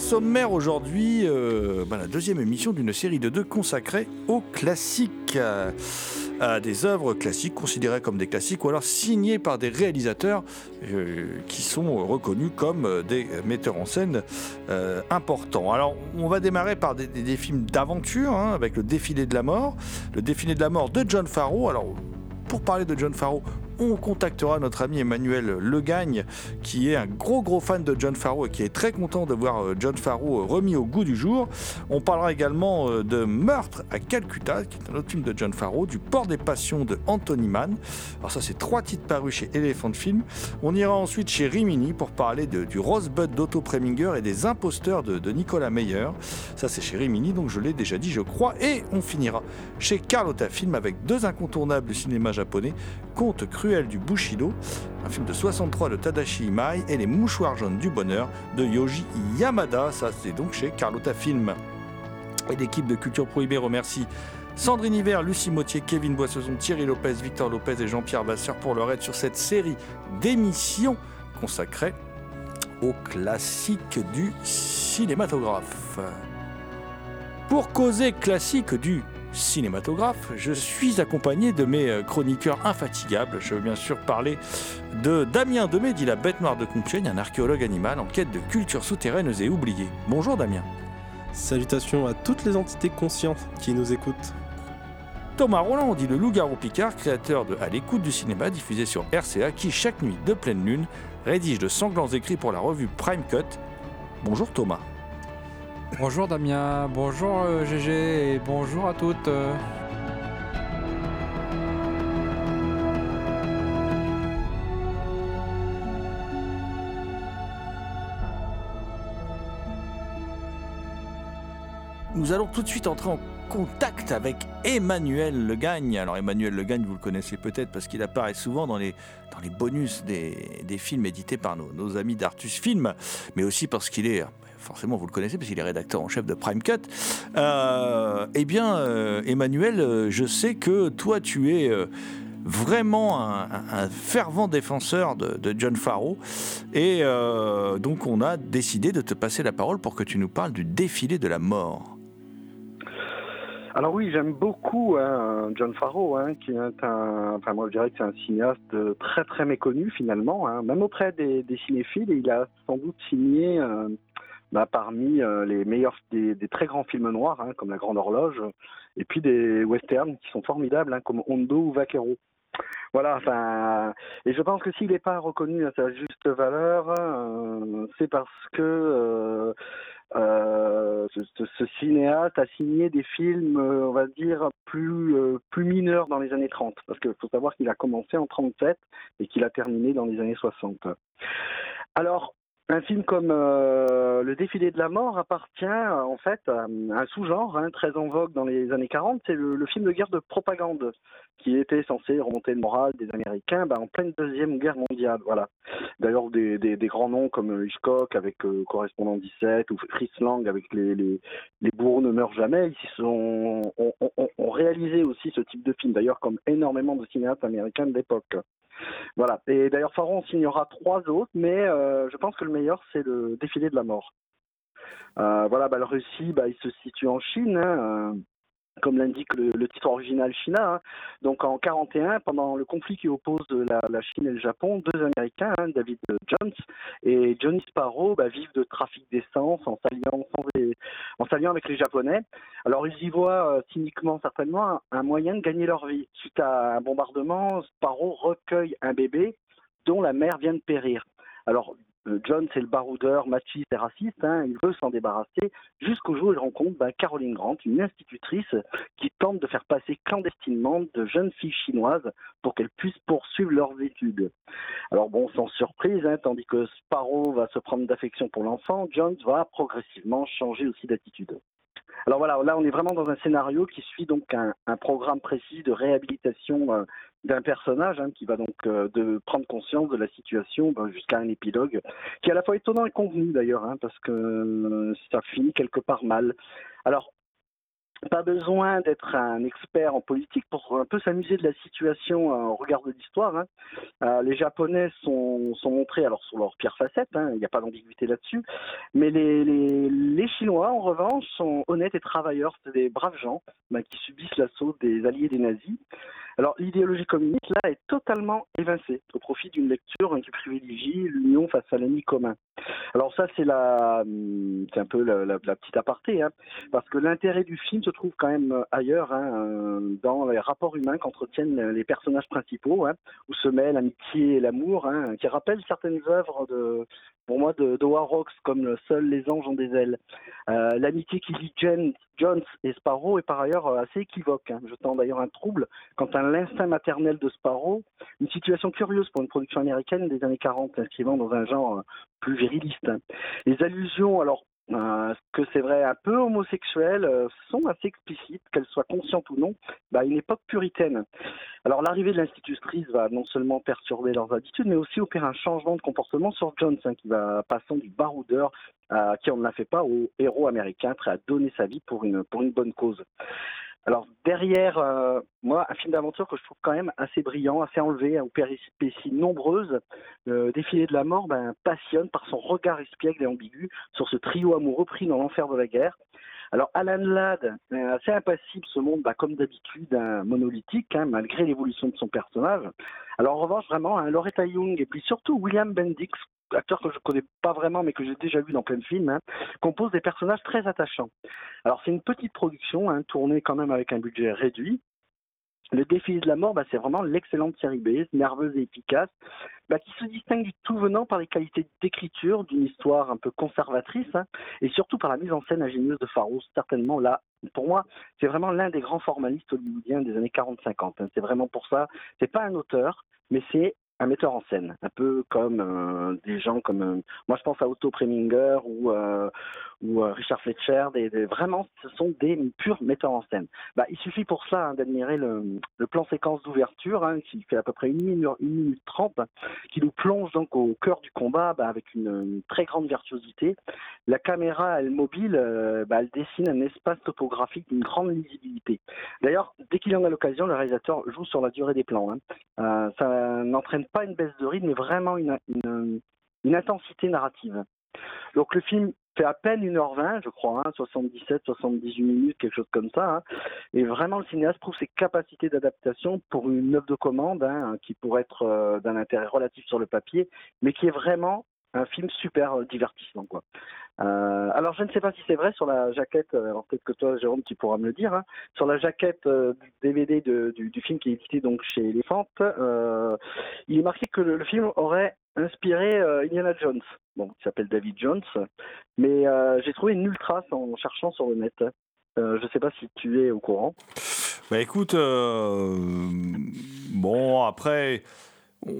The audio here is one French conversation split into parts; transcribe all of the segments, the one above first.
sommaire aujourd'hui, euh, bah, la deuxième émission d'une série de deux consacrée aux classiques, euh, des œuvres classiques considérées comme des classiques ou alors signées par des réalisateurs euh, qui sont reconnus comme des metteurs en scène importants. Alors, on va démarrer par des films d'aventure hein, avec le Défilé de la mort, le Défilé de la mort de John Farrow. Alors, pour parler de John Farrow, on contactera notre ami Emmanuel Legagne, qui est un gros gros fan de John Farrow et qui est très content de voir euh, John Farrow euh, remis au goût du jour. On parlera également euh, de Meurtre à Calcutta, qui est un autre film de John Farrow, du Port des Passions de Anthony Mann. Alors ça, c'est trois titres parus chez Elephant Film. On ira ensuite chez Rimini pour parler du Rosebud d'Otto Preminger et des imposteurs de, de Nicolas Meyer. Ça, c'est chez Rimini, donc je l'ai déjà dit, je crois. Et on finira chez Carlotta Film avec deux incontournables du cinéma japonais, Conte cruel du Bushido, un film de 63 de Tadashi Imai, et Les mouchoirs jaunes du bonheur de Yoji Yamada. Ça, c'est donc chez Carlotta Film. Et l'équipe de Culture Prohibée remercie Sandrine Hiver, Lucie Mautier, Kevin Boissezon, Thierry Lopez, Victor Lopez et Jean-Pierre Vasseur pour leur aide sur cette série d'émissions consacrée aux classiques du cinématographe. Pour causer classique du cinématographe, je suis accompagné de mes euh, chroniqueurs infatigables. Je veux bien sûr parler de Damien Demé, dit la bête noire de Compiègne, un archéologue animal en quête de cultures souterraines et oubliées. Bonjour Damien. Salutations à toutes les entités conscientes qui nous écoutent. Thomas Roland, dit le loup-garou Picard, créateur de À l'écoute du cinéma, diffusé sur RCA, qui chaque nuit de pleine lune rédige de sanglants écrits pour la revue Prime Cut. Bonjour Thomas. Bonjour Damien, bonjour euh, GG et bonjour à toutes. Nous allons tout de suite entrer en contact avec Emmanuel Legagne. Alors Emmanuel Legagne, vous le connaissez peut-être parce qu'il apparaît souvent dans les, dans les bonus des, des films édités par nos, nos amis d'Artus Film, mais aussi parce qu'il est, forcément vous le connaissez, parce qu'il est rédacteur en chef de Prime Cut. Euh, eh bien, euh, Emmanuel, euh, je sais que toi tu es... vraiment un, fervent défenseur de, John Farrow et donc on a décidé de te passer la parole pour que tu nous parles du défilé de la mort. Alors oui, j'aime beaucoup hein, John Farrow, hein, qui est un, enfin moi je dirais que c'est un cinéaste très très méconnu finalement, hein, même auprès des, cinéphiles. Il a sans doute signé bah, parmi euh, les meilleurs, des, des très grands films noirs, hein, comme La Grande Horloge, et puis des westerns qui sont formidables, hein, comme Hondo ou Vaquero. Voilà, enfin, et je pense que s'il n'est pas reconnu à sa juste valeur, euh, c'est parce que euh, euh, ce, ce- cinéaste a signé des films, euh, on va dire, plus, euh, plus mineurs dans les années 30. Parce qu'il faut savoir qu'il a commencé en 37 et qu'il a terminé dans les années 60. Alors, Un film comme euh, Le défilé de la mort appartient en fait à un sous-genre hein, très en vogue dans les années 40, c'est le, film de guerre de propagande qui était censé remonter le moral des Américains bah, en pleine deuxième guerre mondiale. Voilà. D'ailleurs des, grands noms comme Hitchcock avec euh, Correspondant 17 ou Fritz Lang avec les, bourreaux ne meurent jamais, ils ont, réalisé aussi ce type de film. D'ailleurs comme énormément de cinéastes américains de l'époque. Voilà. Et d'ailleurs, Faron signera trois autres, mais euh, je pense que le meilleur, c'est le défilé de la mort. Euh, voilà, bah, le récit, bah, il se situe en Chine, hein, euh, comme l'indique le, titre original China. hein. Donc en 41, pendant le conflit qui oppose la, la Chine et le Japon, deux Américains, hein, David Jones et Johnny Sparrow, bah, vivent de trafic d'essence en s'alliant en s'alliant avec les Japonais. Alors ils y voient euh, cyniquement certainement un, un moyen de gagner leur vie. Suite à un bombardement, Sparrow recueille un bébé dont la mère vient de périr. Alors John, c'est le baroudeur machiste et raciste, hein, il veut s'en débarrasser jusqu'au jour où il rencontre bah, Caroline Grant, une institutrice qui tente de faire passer clandestinement de jeunes filles chinoises pour qu'elles puissent poursuivre leurs études. Alors bon, sans surprise, hein, tandis que Sparrow va se prendre d'affection pour l'enfant, Jones va progressivement changer aussi d'attitude. Alors voilà, là on est vraiment dans un scénario qui suit donc un, programme précis de réhabilitation euh, d'un personnage hein, qui va donc euh, de prendre conscience de la situation ben, jusqu'à un épilogue qui est à la fois étonnant et convenu d'ailleurs, hein, parce que euh, ça finit quelque part mal. Alors pas besoin d'être un expert en politique pour un peu s'amuser de la situation euh, au regard de l'histoire. hein. Euh, les Japonais sont, sont montrés alors sur leur pire facette, hein, il n'y a pas d'ambiguïté là-dessus, mais les, les, les Chinois en revanche sont honnêtes et travailleurs, c'est des braves gens ben, qui subissent l'assaut des alliés des nazis. Alors l'idéologie communiste là est totalement évincée au profit d'une lecture hein, qui privilégie l'union face à l'ennemi commun. Alors ça c'est hum, un peu la petite aparté, hein, parce que l'intérêt du film se trouve quand même euh, ailleurs, hein, euh, dans les rapports humains qu'entretiennent les personnages principaux, hein, où se mêlent l'amitié et l'amour, hein, qui rappellent certaines œuvres de, pour moi, de, de Warhawks, comme Seuls les anges ont des ailes. Euh, L'amitié qui lie Jen, Jones et Sparrow est par ailleurs assez équivoque, hein, jetant d'ailleurs un trouble quant à l'instinct maternel de Sparrow, une situation curieuse pour une production américaine des années 40, s'inscrivant dans un genre plus viriliste. Les allusions, alors euh, que c'est vrai un peu homosexuelles, euh, sont assez explicites, qu'elles soient conscientes ou non, bah, à une époque puritaine. Alors l'arrivée de l'institutrice va non seulement perturber leurs habitudes, mais aussi opérer un changement de comportement sur Jones, hein, qui va passant du baroudeur à qui on ne l'a fait pas au héros américain prêt à donner sa vie pour une, pour une bonne cause. Alors derrière, euh, moi, un film d'aventure que je trouve quand même assez brillant, assez enlevé, aux péripéties nombreuses, le défilé de la mort ben, passionne par son regard espiègle et ambigu sur ce trio amoureux pris dans l'enfer de la guerre. Alors Alan Ladd, est assez impassible, se montre bah, comme d'habitude un monolithique, hein, malgré l'évolution de son personnage. Alors en revanche, vraiment, hein, Loretta Young et puis surtout William Bendix, acteur que je connais pas vraiment mais que j'ai déjà vu dans plein de films, hein, compose des personnages très attachants. Alors c'est une petite production, hein, tournée quand même avec un budget réduit. Le défi de la mort, bah, c'est vraiment l'excellente série B, nerveuse et efficace, bah, qui se distingue du tout venant par les qualités d'écriture, d'une histoire un peu conservatrice, hein, et surtout par la mise en scène ingénieuse de Farouz, certainement là. Pour moi, c'est vraiment l'un des grands formalistes hollywoodiens des années 40-50. hein. C'est vraiment pour ça. C'est pas un auteur, mais c'est un metteur en scène, un peu comme euh, des gens comme euh, moi je pense à Otto Preminger ou euh, ou euh, Richard Fletcher, vraiment ce sont des purs metteurs en scène. Bah, il suffit pour ça hein, d'admirer le, plan séquence d'ouverture hein, qui fait à peu près une minute, une minute trente, qui nous plonge donc au cœur du combat bah, avec une, très grande virtuosité. La caméra, elle mobile, euh, bah, elle dessine un espace topographique d'une grande lisibilité. D'ailleurs, dès qu'il en a l'occasion, le réalisateur joue sur la durée des plans. hein. Euh, ça n'entraîne pas une baisse de rythme, mais vraiment une intensité narrative. Donc le film fait à peine 1h20, je crois, hein, 77, 78 minutes, quelque chose comme ça. hein. Et vraiment, le cinéaste prouve ses capacités d'adaptation pour une œuvre de commande hein, qui pourrait être euh, d'un intérêt relatif sur le papier, mais qui est vraiment un film super euh, divertissant. Quoi. Euh, alors, je ne sais pas si c'est vrai sur la jaquette, alors peut-être que toi, Jérôme, tu pourras me le dire, hein, sur la jaquette DVD de- du, film qui est édité donc chez Elephant, il est marqué que le film aurait inspiré euh, Indiana Jones, bon, qui s'appelle David Jones, mais euh, j'ai trouvé nulle trace en cherchant sur le net. Euh, je ne sais pas si tu es au courant. Bah écoute, bon après, on,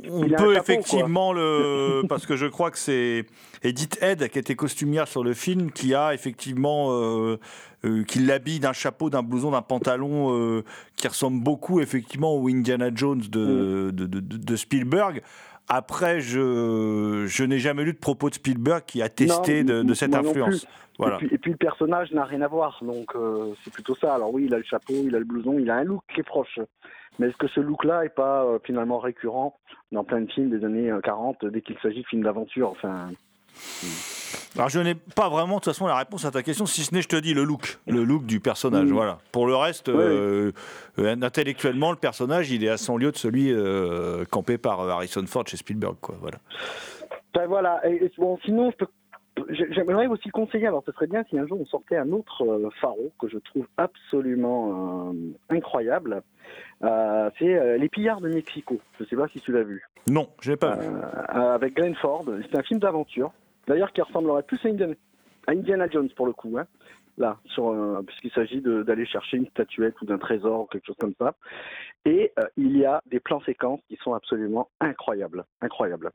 peut chapeau, effectivement le. Parce que je crois que c'est Edith Head, qui était costumière sur le film, qui a effectivement. euh, euh, qui l'habille d'un chapeau, d'un blouson, d'un pantalon euh, qui ressemble beaucoup effectivement au Indiana Jones de, de, de- de- de Spielberg. Après, je, je n'ai jamais lu de propos de Spielberg qui a testé Non, de, de cette influence. Voilà. Et, puis, et puis le personnage n'a rien à voir, donc euh, c'est plutôt ça. Alors oui, il a le chapeau, il a le blouson, il a un look qui est proche. Mais est-ce que ce look-là est pas euh, finalement récurrent dans plein de films des années euh, 40 dès qu'il s'agit de films d'aventure Enfin, Alors je n'ai pas vraiment de toute façon la réponse à ta question, si ce n'est je te dis le look, le look du personnage. Mm. Voilà. Pour le reste, euh, euh, intellectuellement, le personnage, il est à 100 lieues de celui euh, campé par Harrison Ford chez Spielberg. Quoi. Voilà. ben voilà. Et, bon, sinon, j'aimerais aussi conseiller. Alors, ce serait bien si un jour on sortait un autre pharo que je trouve absolument incroyable. Euh, c'est euh, Les Pillards de Mexico. Je sais pas si tu l'as vu. Non, je l'ai pas vu. Avec Glenn Ford. C'est un film d'aventure, d'ailleurs qui ressemblerait plus à Indiana, Jones pour le coup. Hein. Là, euh, puisqu'il s'agit d'aller chercher une statuette ou d'un trésor ou quelque chose comme ça. Et euh, il y a des plans séquences qui sont absolument incroyables, incroyables.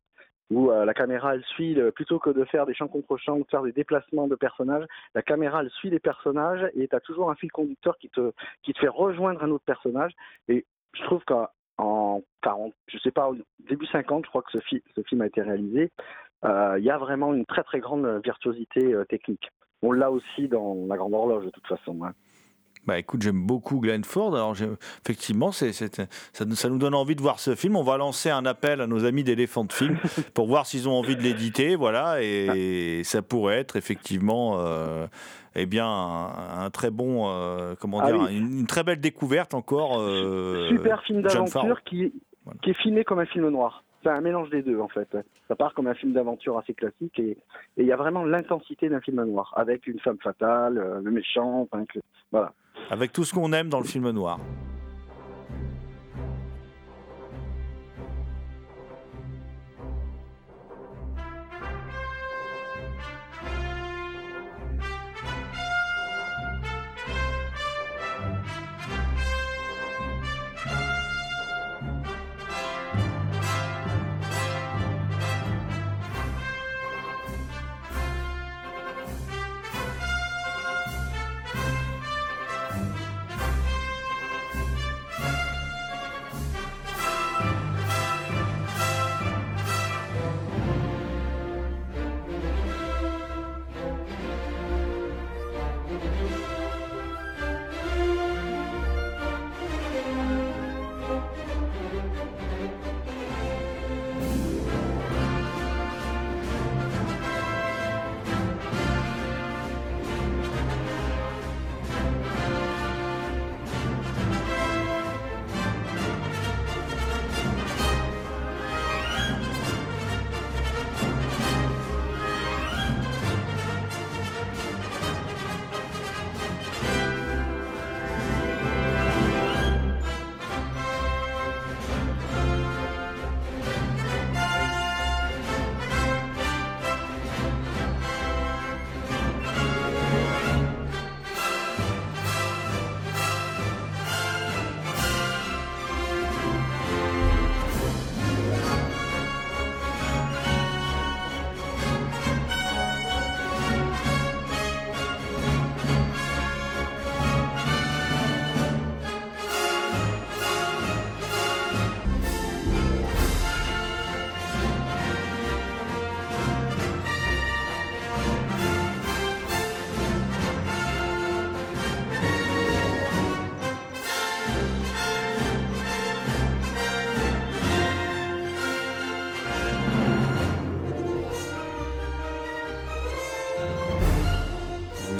Où euh, la caméra, elle suit, plutôt que de faire des champs contre champs ou de faire des déplacements de personnages, la caméra, elle suit les personnages et tu as toujours un fil conducteur qui te, qui te fait rejoindre un autre personnage. Et je trouve qu'en en 40, je sais pas, début 50, je crois que ce film a été réalisé, euh, il y a vraiment une très très grande virtuosité euh, technique. On l'a aussi dans La Grande Horloge de toute façon. hein. Bah écoute, j'aime beaucoup Glenn Ford. Alors effectivement, c'est, ça, nous- ça nous donne envie de voir ce film. On va lancer un appel à nos amis d'Elephant Film pour voir s'ils ont envie de l'éditer. Voilà, et ça pourrait être effectivement, euh, eh bien, un, un très bon, euh, comment Ah dire, oui. une, une très belle découverte encore. euh, Super film d'aventure qui, Voilà. qui est filmé comme un film noir. C'est un mélange des deux en fait. Ça part comme un film d'aventure assez classique et il y a vraiment l'intensité d'un film noir avec une femme fatale, le méchant, enfin, que- voilà. Avec tout ce qu'on aime dans le film noir.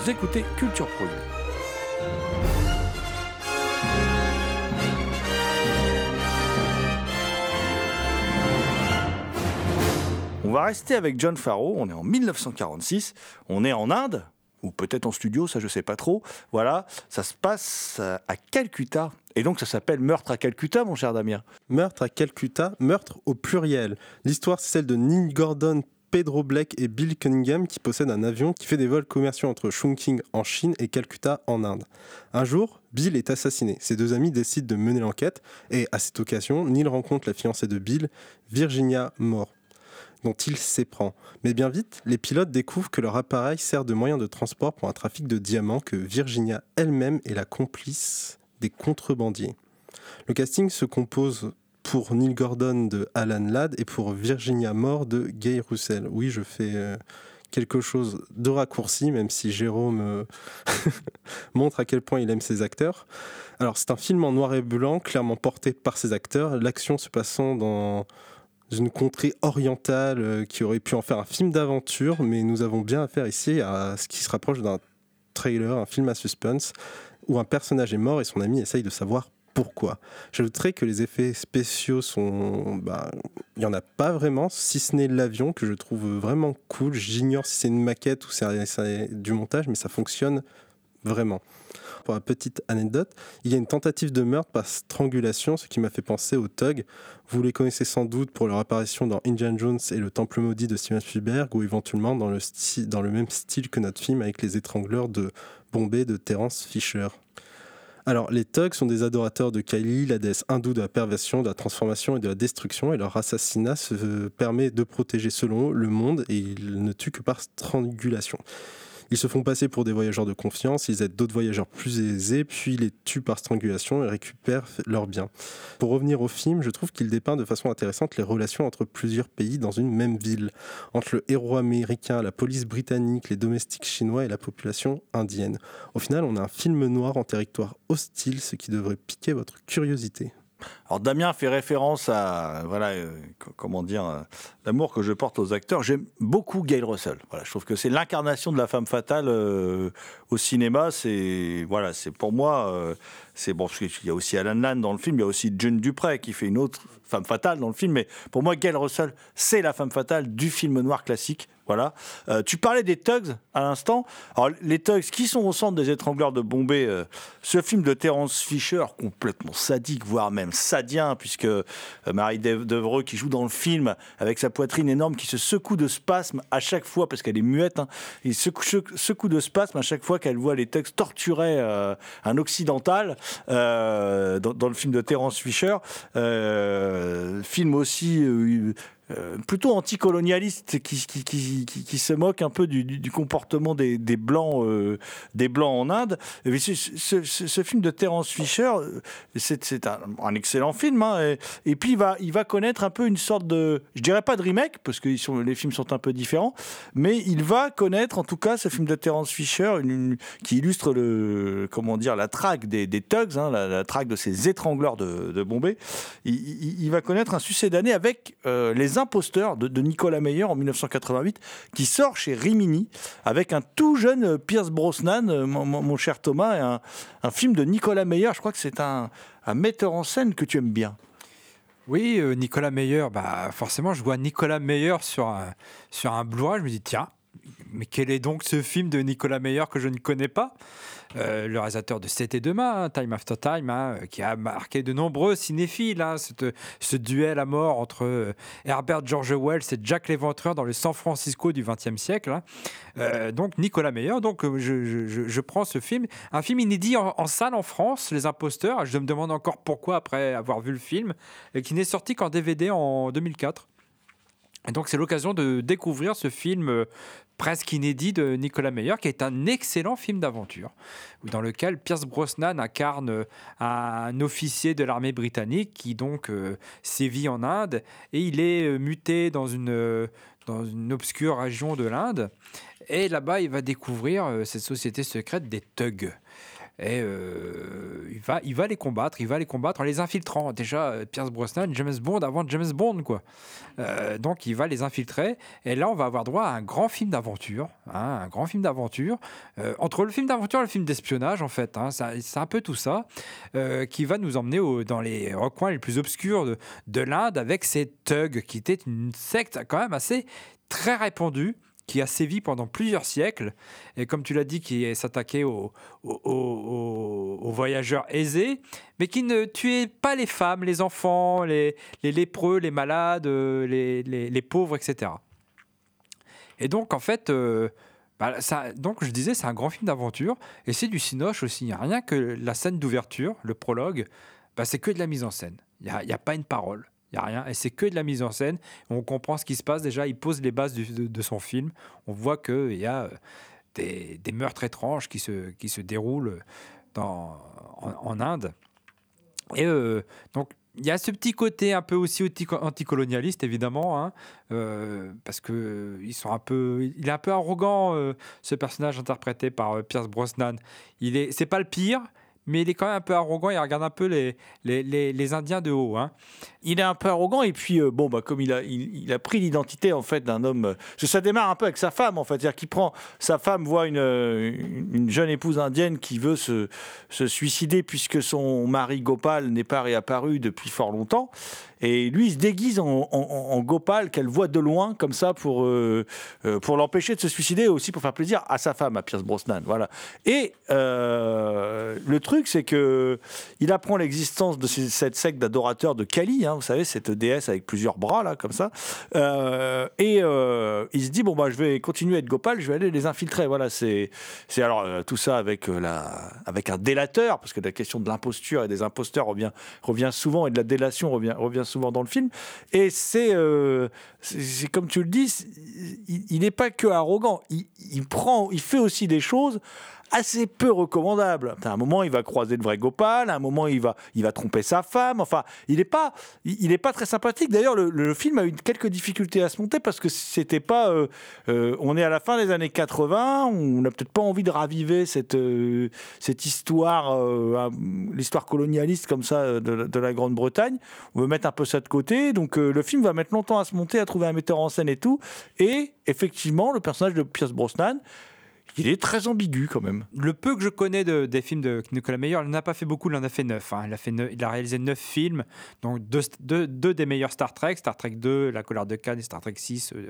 Écoutez Culture. On va rester avec John Farrow. On est en 1946. On est en Inde, ou peut-être en studio, ça je sais pas trop. Voilà, ça se passe euh, à Calcutta. Et donc ça s'appelle Meurtre à Calcutta, mon cher Damien. Meurtre à Calcutta, meurtre au pluriel. L'histoire, c'est celle de Neil Gordon Pedro Blake et Bill Cunningham qui possèdent un avion qui fait des vols commerciaux entre Chongqing en Chine et Calcutta en Inde. Un jour, Bill est assassiné. Ses deux amis décident de mener l'enquête et à cette occasion, Neil rencontre la fiancée de Bill, Virginia Moore dont il s'éprend. Mais bien vite, les pilotes découvrent que leur appareil sert de moyen de transport pour un trafic de diamants que Virginia elle-même est la complice des contrebandiers. Le casting se compose pour Neil Gordon de Alan Ladd et pour Virginia Moore de Gay Russell. Oui, je fais euh, quelque chose de raccourci, même si Jérôme euh, montre à quel point il aime ses acteurs. Alors, c'est un film en noir et blanc, clairement porté par ses acteurs, l'action se passant dans une contrée orientale euh, qui aurait pu en faire un film d'aventure, mais nous avons bien affaire ici à ce qui se rapproche d'un trailer, un film à suspense, où un personnage est mort et son ami essaye de savoir pourquoi. J'ajouterais que les effets spéciaux sont. Bah, il n'y en a pas vraiment, si ce n'est l'avion que je trouve vraiment cool. J'ignore si c'est une maquette ou c'est du montage, mais ça fonctionne vraiment. Pour la petite anecdote, il y a une tentative de meurtre par strangulation, ce qui m'a fait penser aux Tug. Vous les connaissez sans doute pour leur apparition dans Indiana Jones et le Temple maudit de Steven Spielberg, ou éventuellement dans le, dans le même style que notre film avec les étrangleurs de Bombay de Terence Fisher. Alors, les Thugs sont des adorateurs de Kylie, la déesse hindoue de la perversion, de la transformation et de la destruction, et leur assassinat se permet de protéger, selon eux, le monde, et ils ne tuent que par strangulation. Ils se font passer pour des voyageurs de confiance, ils aident d'autres voyageurs plus aisés, puis les tuent par strangulation et récupèrent leurs biens. Pour revenir au film, je trouve qu'il dépeint de façon intéressante les relations entre plusieurs pays dans une même ville, entre le héros américain, la police britannique, les domestiques chinois et la population indienne. Au final, on a un film noir en territoire hostile, ce qui devrait piquer votre curiosité. Alors Damien fait référence à voilà euh, comment dire euh, l'amour que je porte aux acteurs. J'aime beaucoup Gail Russell. Voilà, je trouve que c'est l'incarnation de la femme fatale euh, au cinéma. C'est voilà, c'est pour moi c'est bon qu'il y a aussi Alan Land dans le film, il y a aussi June Dupré qui fait une autre femme fatale dans le film. Mais pour moi, Gail Russell, c'est la femme fatale du film noir classique. Voilà. Euh, tu parlais des Tugs à l'instant. Alors, les Tugs qui sont au centre des étrangleurs de Bombay, euh, ce film de Terence Fisher, complètement sadique, voire même sadien, puisque euh, Marie Devreux, qui joue dans le film, avec sa poitrine énorme, qui se secoue de spasme à chaque fois, parce qu'elle est muette, hein, il se secoue de spasme à chaque fois qu'elle voit les Tugs torturer un occidental dans, dans, le film de Terence Fisher. Film aussi euh, plutôt anticolonialiste qui, qui, qui, qui, se moque un peu du, du comportement des, des blancs, euh, des blancs en Inde. ce, ce, film de Terence Fisher, euh, c'est un, un, excellent film. Hein, et, puis il va, il va connaître un peu une sorte de, je dirais pas de remake parce que les films sont un peu différents, mais il va connaître en tout cas ce film de Terence Fisher qui illustre le, comment dire, la traque des, des thugs, hein, la, traque de ces étrangleurs de, Bombay. Il, il, va connaître un succès d'année avec les Imposteur de, Nicolas Meyer en 1988, qui sort chez Rimini avec un tout jeune euh, Pierce Brosnan, euh, mon, cher Thomas, et un, film de Nicolas Meyer. Je crois que c'est un, metteur en scène que tu aimes bien. Oui, euh, Nicolas Meyer, bah forcément, je vois Nicolas Meyer sur un, sur un Blu-ray, je me dis tiens, mais quel est donc ce film de Nicolas Meyer que je ne connais pas? Euh, le réalisateur de C'était demain, hein, Time After Time, hein, qui a marqué de nombreux cinéphiles. Hein, ce duel à mort entre euh, Herbert George Wells et Jack l'Éventreur dans le San Francisco du XXe siècle. Euh, donc Nicolas Meyer. Donc je, prends ce film, un film inédit en, salle en France, Les Imposteurs. Je me demande encore pourquoi après avoir vu le film, et qui n'est sorti qu'en DVD en 2004. Et donc c'est l'occasion de découvrir ce film presque inédit de Nicolas Meyer, qui est un excellent film d'aventure, dans lequel Pierce Brosnan incarne un officier de l'armée britannique qui donc euh, sévit en Inde, et il est euh, muté dans une, euh, dans une obscure région de l'Inde, et là-bas il va découvrir cette société secrète des thugs. Et euh, il, va, il va les combattre, il va les combattre en les infiltrant. Déjà, euh, Pierce Brosnan, James Bond avant James Bond, quoi. Euh, donc, il va les infiltrer. Et là, on va avoir droit à un grand film d'aventure. Hein, un grand film d'aventure. entre le film d'aventure et le film d'espionnage, en fait. Hein, c'est un peu tout ça. qui va nous emmener dans les recoins les plus obscurs de, de l'Inde avec ces thugs, qui était une secte quand même assez très répandue qui a sévi pendant plusieurs siècles, et comme tu l'as dit, qui s'attaquait aux, voyageurs aisés, mais qui ne tuait pas les femmes, les enfants, les, les lépreux, les malades, les, les, pauvres, etc. Et donc, en fait, euh, bah, ça, donc je disais, c'est un grand film d'aventure et c'est du cinoche aussi. Rien que la scène d'ouverture, le prologue, bah, c'est que de la mise en scène. Il n'y a, a pas une parole. Il n'y a rien. Et c'est que de la mise en scène. On comprend ce qui se passe. Déjà, il pose les bases de, son film. On voit qu'il y a euh, des, meurtres étranges qui se, qui se déroulent dans, en, Inde. Et euh, donc, il y a ce petit côté un peu aussi anti- anticolonialiste, évidemment, hein, euh, parce que ils sont un peu, il est un peu arrogant, euh, ce personnage interprété par euh, Pierce Brosnan. Il est, c'est pas le pire, mais il est quand même un peu arrogant. Il regarde un peu les, les, les, Indiens de haut. Hein. Il est un peu arrogant et puis euh, bon bah comme il a il, a pris l'identité en fait d'un homme euh, ça démarre un peu avec sa femme en fait c'est-à-dire qu'il prend sa femme voit une, euh, une une jeune épouse indienne qui veut se suicider puisque son mari Gopal n'est pas réapparu depuis fort longtemps et lui il se déguise en, Gopal qu'elle voit de loin comme ça pour euh, euh, pour l'empêcher de se suicider et aussi pour faire plaisir à sa femme à Pierce Brosnan voilà et euh, le truc c'est que il apprend l'existence de cette secte d'adorateurs de Kali, hein, vous savez, cette déesse avec plusieurs bras, là, comme ça. Et il se dit, bon, bah, je vais continuer à être Gopal, je vais aller les infiltrer. Voilà, c'est alors tout ça avec, la, avec un délateur, parce que la question de l'imposture et des imposteurs revient, revient souvent, et de la délation revient, revient souvent dans le film. Et c'est euh, comme tu le dis, il n'est pas que arrogant, il, il prend, il fait aussi des choses assez peu recommandable. À un moment, il va croiser le vrai Gopal, à un moment, il va, il va tromper sa femme. Enfin, il n'est pas, il est pas très sympathique. D'ailleurs, le, film a eu quelques difficultés à se monter parce que c'était pas. euh, euh, on est à la fin des années 80, on n'a peut-être pas envie de raviver cette, euh, cette histoire, l'histoire colonialiste comme ça de, de la Grande-Bretagne. On veut mettre un peu ça de côté. Donc, le film va mettre longtemps à se monter, à trouver un metteur en scène et tout. Et effectivement, le personnage de Pierce Brosnan, il est très ambigu quand même. Le peu que je connais de- des films de Nicolas Meyer, il n'en a pas fait beaucoup, il en a fait neuf. hein. Il, a fait a réalisé neuf films, donc deux, des meilleurs Star Trek, Star Trek 2, La colère de Cannes Star Trek 6, euh,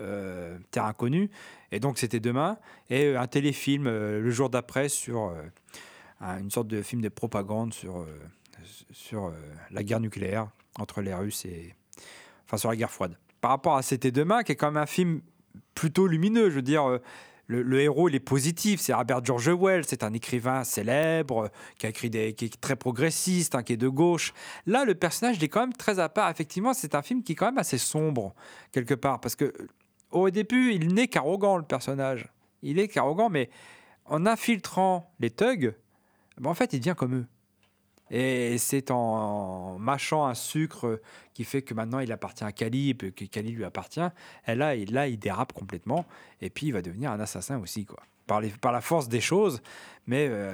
euh, Terre inconnue. Et donc c'était demain. Et euh, un téléfilm le jour d'après sur un- une sorte de film de propagande sur, sur la guerre nucléaire entre les Russes et. Enfin, sur la guerre froide. Par rapport à C'était demain, qui est quand même un film plutôt lumineux, je veux dire. Le, héros, il est positif. C'est Herbert George Wells, c'est un écrivain célèbre euh, qui a écrit des, qui est très progressiste, hein, qui est de gauche. Là, le personnage, il est quand même très à part. Effectivement, c'est un film qui est quand même assez sombre quelque part, parce que euh, au début, il n'est qu'arrogant le personnage. Il est qu'arrogant, mais en infiltrant les thugs, ben, en fait, il devient comme eux. Et c'est en mâchant un sucre qui fait que maintenant il appartient à Kali, et que Kali lui appartient. Et là, il, là, il dérape complètement. Et puis, il va devenir un assassin aussi, quoi. Par, les- par la force des choses. Mais euh,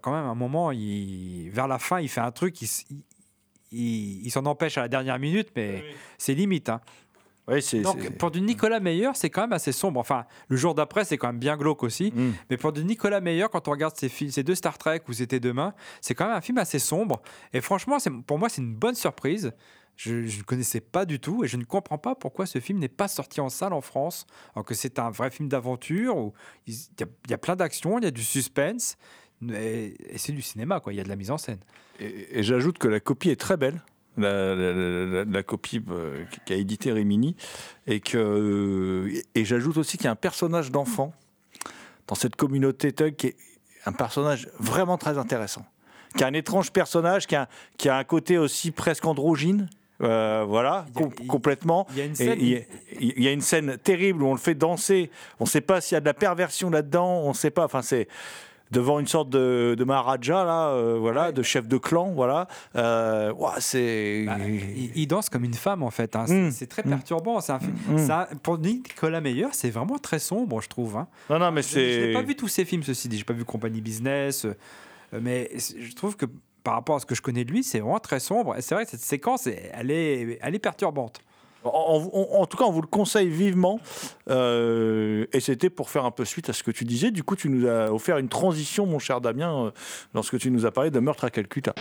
quand même, à un moment, il, vers la fin, il fait un truc, il, s- il- il- il s'en empêche à la dernière minute, mais c'est limite. hein. Oui, c'est. Donc, c'est- pour du Nicolas Meyer, c'est quand même assez sombre. Enfin, le jour d'après, c'est quand même bien glauque aussi. Mm. Mais pour du Nicolas Meyer, quand on regarde ces, deux Star Trek ou C'était demain, c'est quand même un film assez sombre. Et franchement, c'est- pour moi, c'est une bonne surprise. Je je ne connaissais pas du tout et je ne comprends pas pourquoi ce film n'est pas sorti en salle en France, alors que c'est un vrai film d'aventure où il y, a- il y a plein d'actions, il y a du suspense et, et c'est du cinéma, quoi. Il y a de la mise en scène. Et, et j'ajoute que la copie est très belle. La, copie euh, qu'a édité Rimini et que et j'ajoute aussi qu'il y a un personnage d'enfant dans cette communauté thug qui est un personnage vraiment très intéressant qui a un étrange personnage qui a, qui a un côté aussi presque androgyne euh, voilà Il y a- com- il- complètement Il y a une scène. il y, a- il y a une scène terrible où on le fait danser. On ne sait pas s'il y a de la perversion là-dedans. On ne sait pas. Enfin, c'est devant une sorte de, de maharaja là, euh, voilà, Ouais. de chef de clan, voilà. Euh, c'est. Bah, il, il danse comme une femme en fait. hein. C'est Mm. c'est très perturbant. C'est un Mm. ça- pour Nicolas Meyer, c'est vraiment très sombre, je trouve. hein. non, non, mais Je n'ai c'est. pas vu tous ces films, ceci dit. J'ai pas vu Compagnie Business, euh, mais je trouve que par rapport à ce que je connais de lui, c'est vraiment très sombre. Et c'est vrai que cette séquence, elle est, elle est perturbante. En, tout cas, on vous le conseille vivement. Euh, et c'était pour faire un peu suite à ce que tu disais. Du coup, tu nous as offert une transition, mon cher Damien, euh, lorsque tu nous as parlé de meurtre à Calcutta.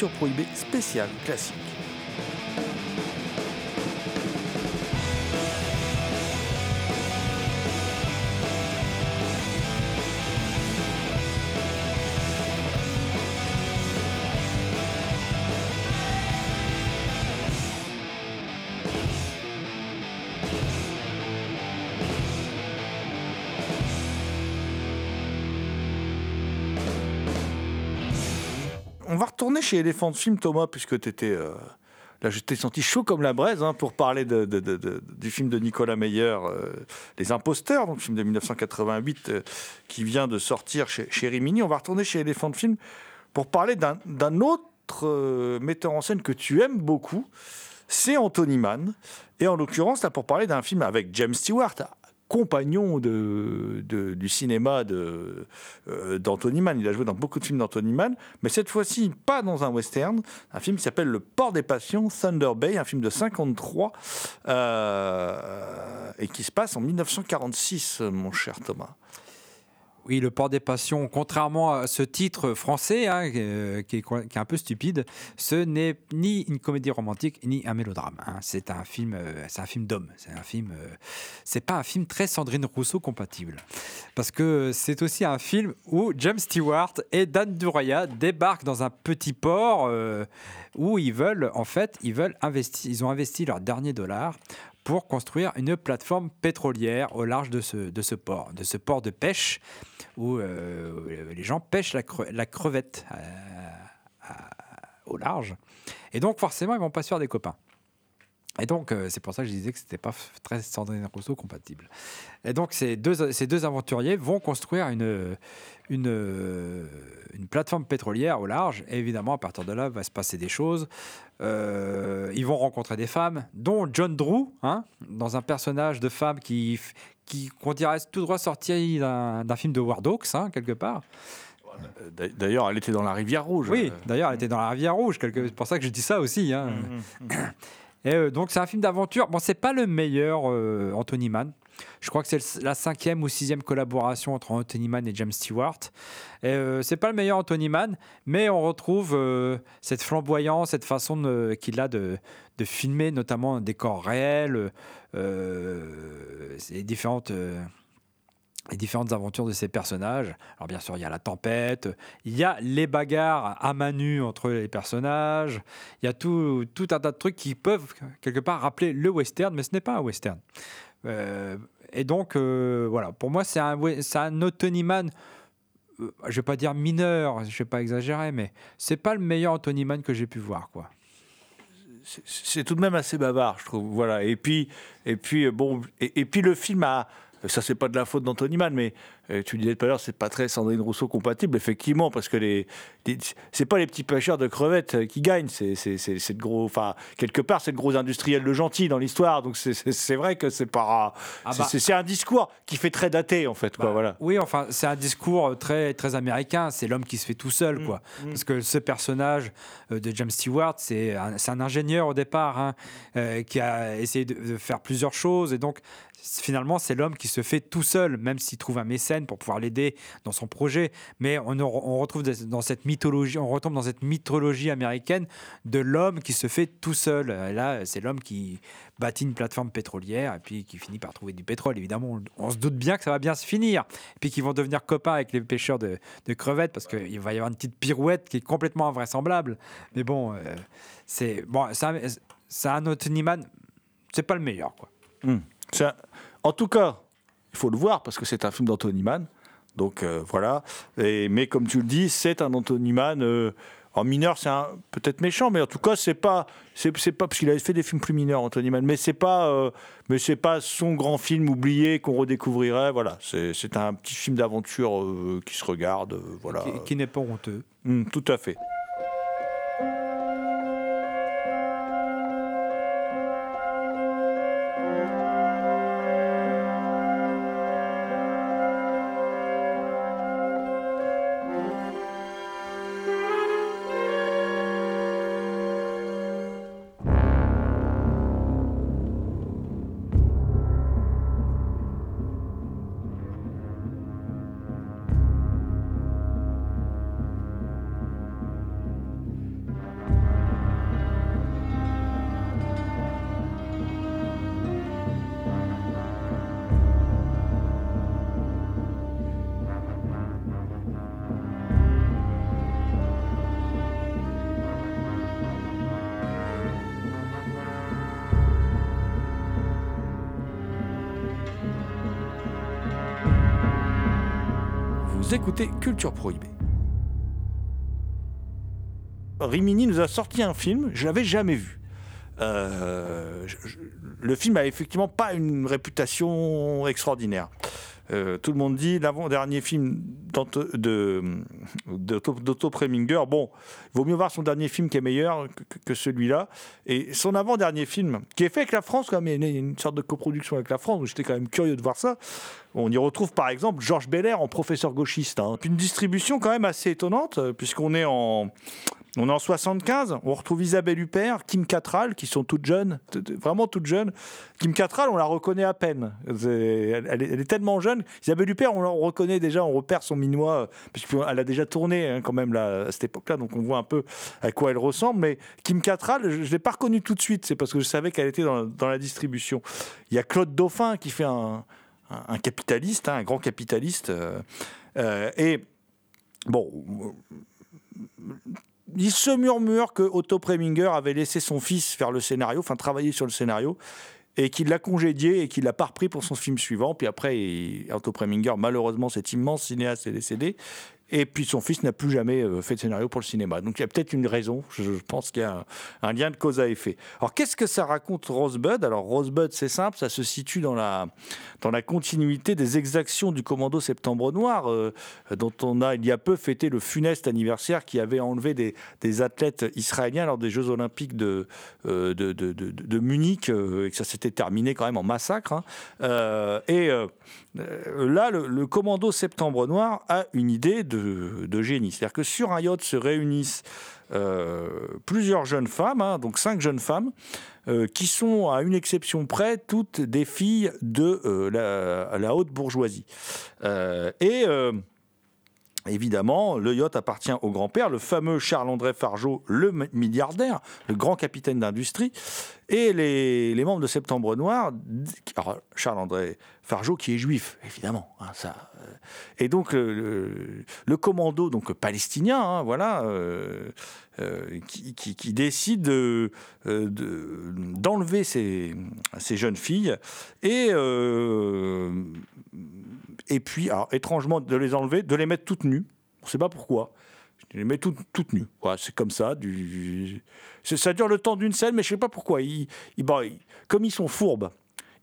Culture Prohibée spéciale classique. Retourner chez Elephant Film, Thomas, puisque tu étais. Là, je t'ai senti chaud comme la braise hein, pour parler du film de Nicolas Meyer, euh, Les Imposteurs, donc film de 1988 euh, qui vient de sortir chez, chez Rimini. On va retourner chez Elephant Film pour parler d'un autre euh, metteur en scène que tu aimes beaucoup, c'est Anthony Mann. Et en l'occurrence, là, pour parler d'un film avec James Stewart, compagnon de, du cinéma euh, d'Anthony Mann. Il a joué dans beaucoup de films d'Anthony Mann, mais cette fois-ci pas dans un western, un film qui s'appelle Le Port des Passions, Thunder Bay, un film de 53, euh, et qui se passe en 1946, mon cher Thomas. Oui, Le Port des Passions, contrairement à ce titre français, hein, euh, qui, est, un peu stupide, ce n'est ni une comédie romantique ni un mélodrame. hein. C'est un film, euh, c'est un film d'homme. C'est un film, euh, c'est pas un film très Sandrine Rousseau compatible, parce que c'est aussi un film où James Stewart et Dan Duraya débarquent dans un petit port où ils veulent, en fait, ils veulent investir, ils ont investi leur dernier dollar pour construire une plateforme pétrolière au large de ce, port, de ce port de pêche où euh, les gens pêchent la, cre- la crevette euh, au large. Et donc forcément, ils vont pas se faire des copains. Et donc, euh, c'est pour ça que je disais que c'était pas f- très Sandrine Rousseau compatible. Et donc, ces deux, ces deux aventuriers vont construire une, une, euh, une plateforme pétrolière au large. Et évidemment, à partir de là, va se passer des choses. Euh, ils vont rencontrer des femmes, dont John Drew, hein, dans un personnage de femme qui, qui qu'on dirait tout droit sorti d'un d'un film de War Hawks, hein, quelque part. D'a- D'ailleurs, elle était dans la Rivière Rouge. Oui, d'ailleurs, elle était dans la Rivière Rouge. quelque- C'est pour ça que je dis ça aussi. hein. Et euh, donc, c'est un film d'aventure. Bon, c'est pas le meilleur euh, Anthony Mann. Je crois que c'est la cinquième ou sixième collaboration entre Anthony Mann et James Stewart. Et euh, c'est pas le meilleur Anthony Mann, mais on retrouve euh, cette flamboyance, cette façon qu'il a de, filmer, notamment un décor réel, euh, différentes. Les différentes aventures de ces personnages. Alors bien sûr, il y a la tempête, il y a les bagarres à main nue entre les personnages, il y a tout, tout un tas de trucs qui peuvent quelque part rappeler le western, mais ce n'est pas un western. Euh, et donc, euh, voilà, pour moi, c'est un, un Anthony Mann, euh, je vais pas dire mineur, je vais pas exagérer, mais c'est pas le meilleur Anthony Mann que j'ai pu voir, quoi. c'est- tout de même assez bavard, je trouve. Voilà. Et puis, et puis euh, bon, et puis le film a. Ça, c'est pas de la faute d'Anthony Mann, mais euh, tu disais tout à l'heure, c'est pas très Sandrine Rousseau compatible, effectivement, parce que les, les- c'est pas les petits pêcheurs de crevettes euh, qui gagnent, c'est de gros. Enfin, quelque part, c'est de gros industriels de gentils dans l'histoire, donc c'est- vrai que c'est pas. Ah c'est- bah. c'est un discours qui fait très daté, en fait, quoi. Bah, Voilà. Oui, enfin, c'est un discours très, très américain. C'est l'homme qui se fait tout seul, quoi. Parce que ce personnage euh, de James Stewart, c'est un, un ingénieur au départ hein, euh, qui a essayé de, de faire plusieurs choses. Et donc, finalement, c'est l'homme qui se fait tout seul, même s'il trouve un mécène pour pouvoir l'aider dans son projet. Mais on, retrouve dans cette mythologie, on retombe dans cette mythologie américaine de l'homme qui se fait tout seul. Et là, c'est l'homme qui bâtit une plateforme pétrolière et puis qui finit par trouver du pétrole. Évidemment, on, se doute bien que ça va bien se finir. Et puis qu'ils vont devenir copains avec les pêcheurs de, crevettes parce qu'il va y avoir une petite pirouette qui est complètement invraisemblable. Mais bon, euh, c'est bon, c'est un, Anthony Mann, c'est pas le meilleur, quoi. C'est un- En tout cas, il faut le voir parce que c'est un film d'Anthony Mann. Donc euh, voilà. Et, mais comme tu le dis, c'est un Anthony Mann. euh, en mineur, c'est peut-être méchant, mais en tout cas, c'est pas, c'est, pas parce qu'il avait fait des films plus mineurs, Anthony Mann. Mais c'est pas, euh, mais c'est pas son grand film oublié qu'on redécouvrirait. Voilà, c'est, un petit film d'aventure qui se regarde. voilà, Qui, qui n'est pas honteux. Mm, tout à fait. Écoutez Culture Prohibée. Rimini nous a sorti un film, je l'avais jamais vu. Euh, le film a effectivement pas une réputation extraordinaire. Euh, tout le monde dit l'avant-dernier film d'Otto Preminger. Bon, il vaut mieux voir son dernier film qui est meilleur que, celui-là. Et son avant-dernier film, qui est fait avec la France, quand même, il y a une, sorte de coproduction avec la France, j'étais quand même curieux de voir ça. On y retrouve par exemple Georges Belair en professeur gauchiste. hein. Une distribution quand même assez étonnante, euh, puisqu'on est en. On est en 75, on retrouve Isabelle Huppert, Kim Cattrall, qui sont toutes jeunes, vraiment toutes jeunes. Kim Cattrall, on la reconnaît à peine. Elle, est, elle est tellement jeune. Isabelle Huppert, on la reconnaît déjà, on repère son minois, euh, puisqu'elle a déjà tourné hein, quand même là, à cette époque-là, donc on voit un peu à quoi elle ressemble. Mais Kim Cattrall, je ne l'ai pas reconnue tout de suite, c'est parce que je savais qu'elle était dans, la distribution. Il y a Claude Dauphin qui fait un capitaliste, hein, un grand capitaliste. euh, euh, et bon, il se murmure que Otto Preminger avait laissé son fils faire le scénario, enfin travailler sur le scénario, et qu'il l'a congédié et qu'il l'a pas repris pour son film suivant. Puis après, Otto Preminger, malheureusement, cet immense cinéaste est décédé. Et puis son fils n'a plus jamais euh, fait de scénario pour le cinéma. Donc il y a peut-être une raison. Je, pense qu'il y a un, lien de cause à effet. Alors qu'est-ce que ça raconte Rosebud? Alors Rosebud, c'est simple, ça se situe dans la, dans la continuité des exactions du commando Septembre Noir, euh, dont on a il y a peu fêté le funeste anniversaire qui avait enlevé des, des athlètes israéliens lors des Jeux Olympiques de, euh, de, de, Munich, et que ça s'était terminé quand même en massacre. hein. Et là, le commando Septembre Noir a une idée de, de génie. C'est-à-dire que sur un yacht se réunissent euh, plusieurs jeunes femmes, hein, donc cinq jeunes femmes, euh, qui sont, à une exception près, toutes des filles de euh, la, haute bourgeoisie. Et évidemment, le yacht appartient au grand-père, le fameux Charles-André Fargeau, le mi- milliardaire, le grand capitaine d'industrie, et les, les membres de Septembre Noir, Charles-André Fargeau qui est juif, évidemment, hein, ça. euh, et donc le, commando donc palestinien, hein, voilà, euh, euh, qui, décide de, de- d'enlever ces, jeunes filles et et puis étrangement de les enlever, de les mettre toutes nues. On ne sait pas pourquoi. Je les mets toutes, toutes nues. C'est comme ça. Ça dure le temps d'une scène, mais je ne sais pas pourquoi. Bon, ils- comme ils sont fourbes,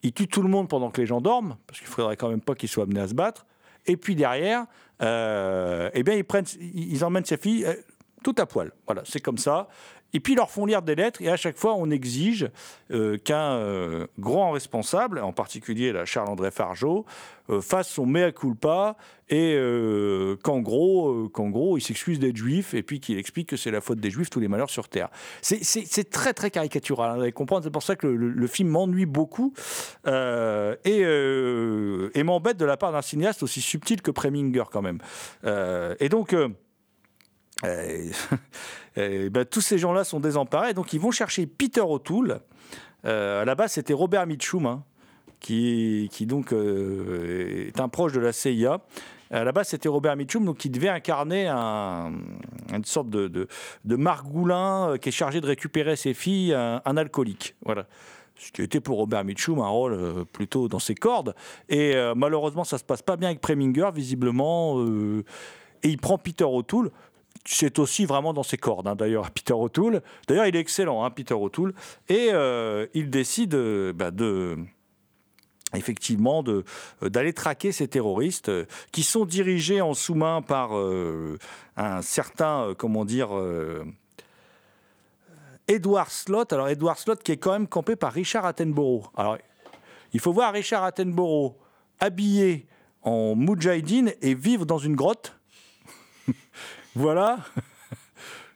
ils tuent tout le monde pendant que les gens dorment, parce qu'il faudrait quand même pas qu'ils soient amenés à se battre. Et puis derrière, euh, eh bien, ils, prennent, ils emmènent ces filles euh, tout à poil. Voilà, c'est comme ça. Et puis ils leur font lire des lettres, et à chaque fois, on exige euh, qu'un euh, grand responsable, en particulier Charles-André Fargeau, euh, fasse son mea culpa, et qu'en gros, qu'en gros, il s'excuse d'être juif, et puis qu'il explique que c'est la faute des juifs, tous les malheurs sur Terre. C'est- très, très caricatural, hein, vous allez comprendre. C'est pour ça que le, film m'ennuie beaucoup, et, et m'embête de la part d'un cinéaste aussi subtil que Preminger, quand même. Et donc... euh, euh, euh, ben, tous ces gens-là sont désemparés, donc ils vont chercher Peter O'Toole. Euh, à la base, c'était Robert Mitchum, hein, qui, qui donc euh, est un proche de la CIA. À la base, c'était Robert Mitchum, donc qui devait incarner un- une sorte de, de, margoulin euh, qui est chargé de récupérer ses filles, un, alcoolique. Voilà. Ce qui était pour Robert Mitchum un rôle euh, plutôt dans ses cordes. Et malheureusement, ça se passe pas bien avec Preminger, visiblement. et il prend Peter O'Toole. C'est aussi vraiment dans ses cordes, hein, d'ailleurs, Peter O'Toole. D'ailleurs, il est excellent, hein, Peter O'Toole. Et euh, il décide euh, bah, de effectivement euh, d'aller traquer ces terroristes qui sont dirigés en sous-main par un certain, comment dire, Edward Slott. Alors Edward Slott qui est quand même campé par Richard Attenborough. Alors il faut voir Richard Attenborough habillé en moudjahidine et vivre dans une grotte. voilà.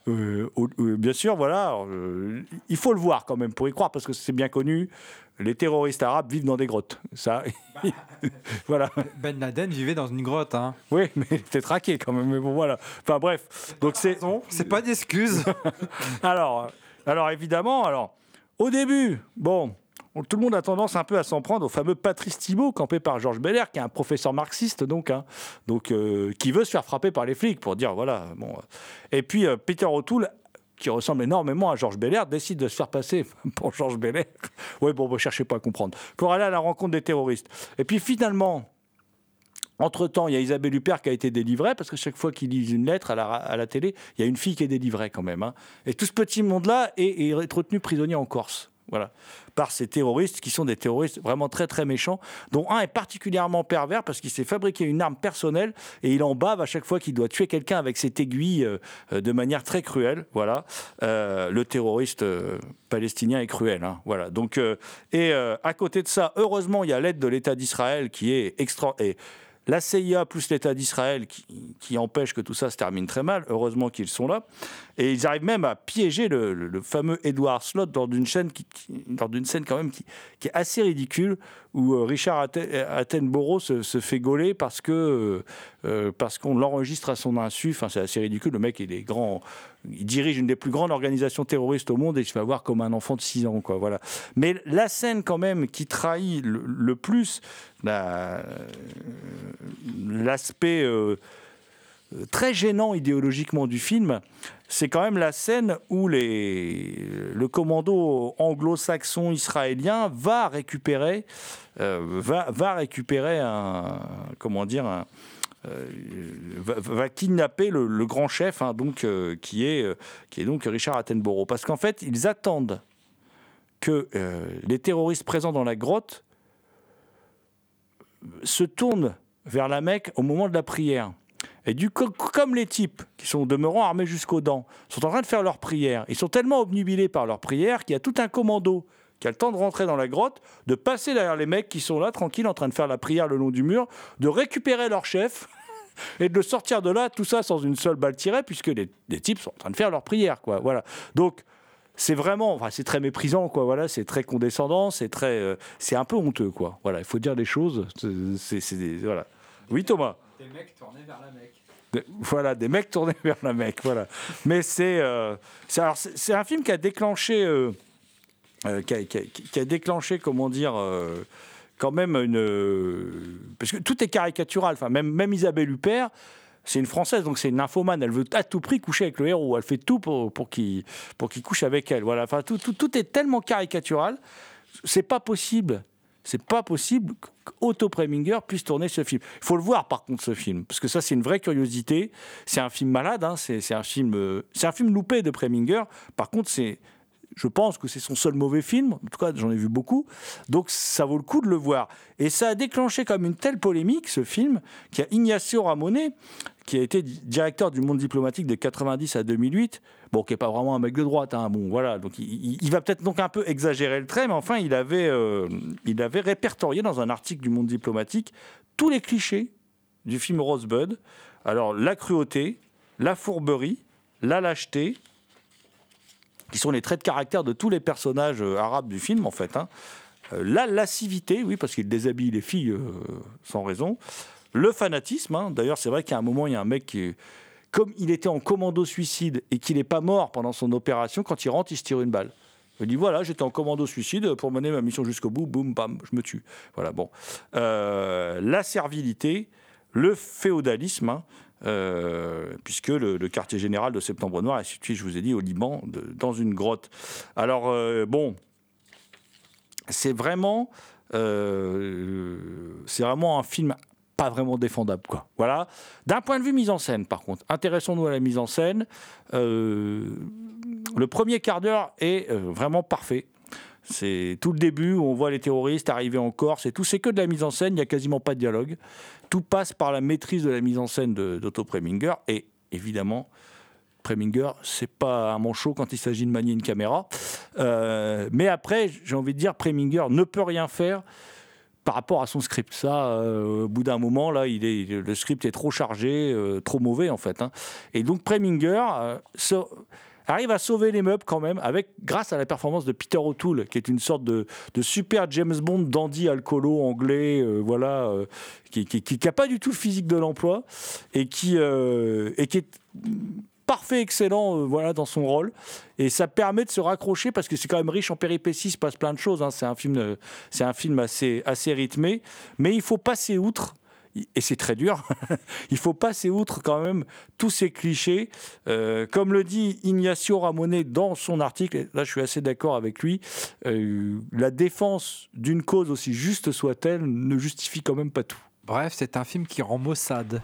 Euh, euh, bien sûr, voilà. euh, il faut le voir quand même pour y croire parce que c'est bien connu. Les terroristes arabes vivent dans des grottes. Ça, voilà. Ben Laden vivait dans une grotte. Hein. Oui, mais c'était traqué quand même. Mais bon, voilà. Enfin bref. Donc c'est. C'est pas d'excuse. Alors, alors évidemment, alors au début, bon, tout le monde a tendance un peu à s'en prendre au fameux Patrice Thibault, campé par Georges Belair, qui est un professeur marxiste, donc, hein, euh, qui veut se faire frapper par les flics pour dire voilà. Bon. euh. Et puis euh, Peter O'Toole, qui ressemble énormément à Georges Belair, décide de se faire passer pour Georges Belair. Oui, bon, ne cherchez pas à comprendre. Pour aller à la rencontre des terroristes. Et puis finalement. Entre-temps, il y a Isabelle Huppert qui a été délivrée, parce que chaque fois qu'il lit une lettre à la, télé, il y a une fille qui est délivrée quand même. hein. Et tout ce petit monde-là est retenu prisonnier en Corse. Voilà. Par ces terroristes qui sont des terroristes vraiment très très méchants, dont un est particulièrement pervers parce qu'il s'est fabriqué une arme personnelle et il en bave à chaque fois qu'il doit tuer quelqu'un avec cette aiguille euh, de manière très cruelle. Voilà. Euh, le terroriste euh, palestinien est cruel. hein. Voilà. Donc, et à côté de ça, heureusement, il y a l'aide de l'État d'Israël qui est extra. Et, la CIA plus l'État d'Israël qui, qui empêche que tout ça se termine très mal. Heureusement qu'ils sont là. Et ils arrivent même à piéger le, le- fameux Edward Slott dans d'une scène, qui, dans d'une scène quand même qui, qui est assez ridicule où euh, Richard Atten- Attenborough se, fait gauler parce que euh, euh, qu'on l'enregistre à son insu. Enfin, c'est assez ridicule. Le mec, il est grand. Il dirige une des plus grandes organisations terroristes au monde et il se fait avoir comme un enfant de 6 ans. Voilà. Mais la scène quand même qui trahit le, plus la- l'aspect très gênant idéologiquement du film, c'est quand même la scène où le commando anglo-saxon israélien va récupérer, euh, va, récupérer un, comment dire, euh, va, kidnapper le, grand chef, hein, donc euh, qui est qui est donc Richard Attenborough, parce qu'en fait ils attendent que les terroristes présents dans la grotte se tournent vers la Mecque au moment de la prière. Et du coup, comme les types qui sont demeurant armés jusqu'aux dents sont en train de faire leur prière, ils sont tellement obnubilés par leur prière qu'il y a tout un commando qui a le temps de rentrer dans la grotte, de passer derrière les mecs qui sont là, tranquilles, en train de faire la prière le long du mur, de récupérer leur chef et de le sortir de là, tout ça sans une seule balle tirée, puisque les, types sont en train de faire leur prière, quoi. Voilà. Donc, c'est vraiment, c'est très méprisant, quoi. Voilà, c'est très condescendant, c'est très, euh, c'est un peu honteux, quoi. Voilà, il faut dire les choses. C'est, des- voilà. Oui, Thomas. Des mecs tournés vers la Mecque. Des- Voilà, des mecs tournés vers la Mecque, voilà. Mais c'est, euh, c'est, un film qui a déclenché, euh, euh, qui, a, déclenché, comment dire, euh, quand même une, parce que tout est caricatural. Enfin, même, même Isabelle Huppert, c'est une française, donc c'est une nymphomane. Elle veut à tout prix coucher avec le héros. Elle fait tout pour, pour qu'il couche avec elle. Voilà. Enfin, tout, tout, tout est tellement caricatural, c'est pas possible. C'est pas possible qu'Otto Preminger puisse tourner ce film. Il faut le voir par contre ce film, parce que ça c'est une vraie curiosité. C'est un film malade, hein, c'est un film, euh, un film loupé de Preminger. Par contre, je pense que c'est son seul mauvais film. En tout cas, j'en ai vu beaucoup, donc ça vaut le coup de le voir. Et ça a déclenché comme une telle polémique ce film qu'il y a Ignacio Ramonet, qui a été di- directeur du Monde diplomatique de 90 à 2008. Bon, qui n'est pas vraiment un mec de droite, hein. bon voilà, donc il, va peut-être donc un peu exagérer le trait, mais enfin il avait, euh, il avait répertorié dans un article du Monde diplomatique tous les clichés du film Rosebud. Alors la cruauté, la fourberie, la lâcheté, qui sont les traits de caractère de tous les personnages euh, arabes du film en fait. hein. Euh, la lascivité, oui, parce qu'il déshabille les filles sans raison. Le fanatisme, hein. d'ailleurs c'est vrai qu'à un moment il y a un mec qui comme il était en commando suicide et qu'il n'est pas mort pendant son opération, quand il rentre, il se tire une balle. Il dit voilà, j'étais en commando suicide pour mener ma mission jusqu'au bout, boum, bam, je me tue. Voilà, bon. Euh, la servilité, le féodalisme, hein, euh, puisque le, quartier général de Septembre Noir est situé, je vous ai dit, au Liban, dans une grotte. Alors, euh, bon, c'est vraiment, c'est vraiment un film pas vraiment défendable, quoi. Voilà. D'un point de vue mise en scène, par contre, intéressons-nous à la mise en scène. Euh, le premier quart d'heure est euh, vraiment parfait. C'est tout le début où on voit les terroristes arriver en Corse et tout. C'est que de la mise en scène, il n'y a quasiment pas de dialogue. Tout passe par la maîtrise de la mise en scène d'Otto Preminger. Et évidemment, Preminger, c'est pas un manchot quand il s'agit de manier une caméra. Euh, mais après, j'ai envie de dire, Preminger ne peut rien faire par rapport à son script. Ça, euh, au bout d'un moment, là, le script est trop chargé, euh, trop mauvais en fait. hein. Et donc Preminger euh, arrive à sauver les meubles quand même, avec, grâce à la performance de Peter O'Toole, qui est une sorte de, super James Bond dandy alcoolo anglais, voilà, qui n'a pas du tout le physique de l'emploi et qui, et qui est parfait, excellent euh, voilà, dans son rôle. Et ça permet de se raccrocher parce que c'est quand même riche en péripéties, il se passe plein de choses. hein. C'est un film, euh, c'est un film assez, assez rythmé. Mais il faut passer outre. Et c'est très dur. il faut passer outre quand même tous ces clichés. Euh, comme le dit Ignacio Ramonet dans son article, et là je suis assez d'accord avec lui, la défense d'une cause aussi juste soit-elle ne justifie quand même pas tout. Bref, c'est un film qui rend maussade.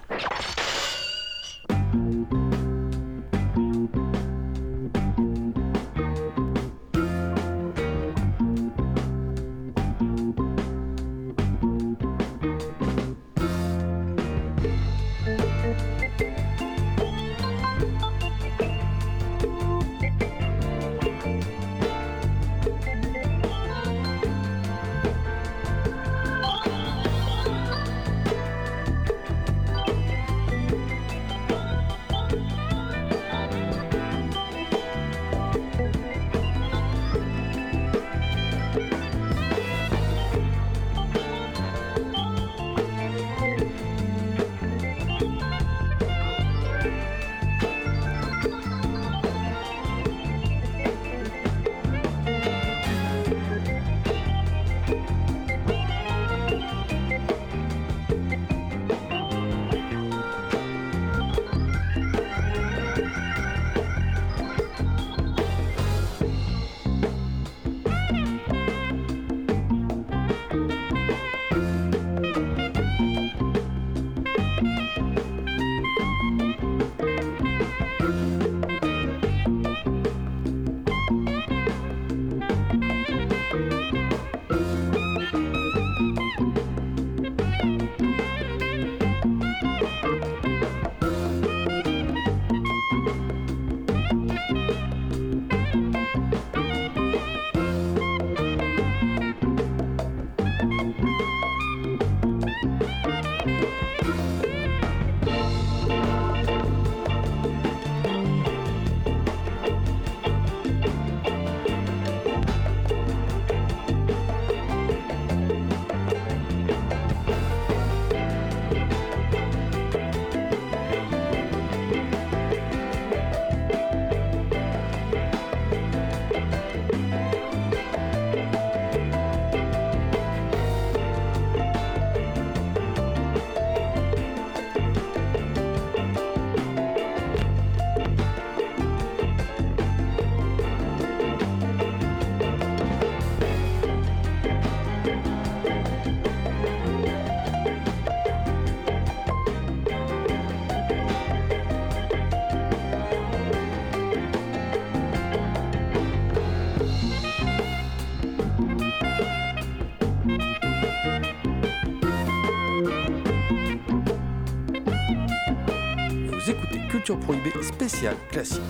Prohibée spéciale classique.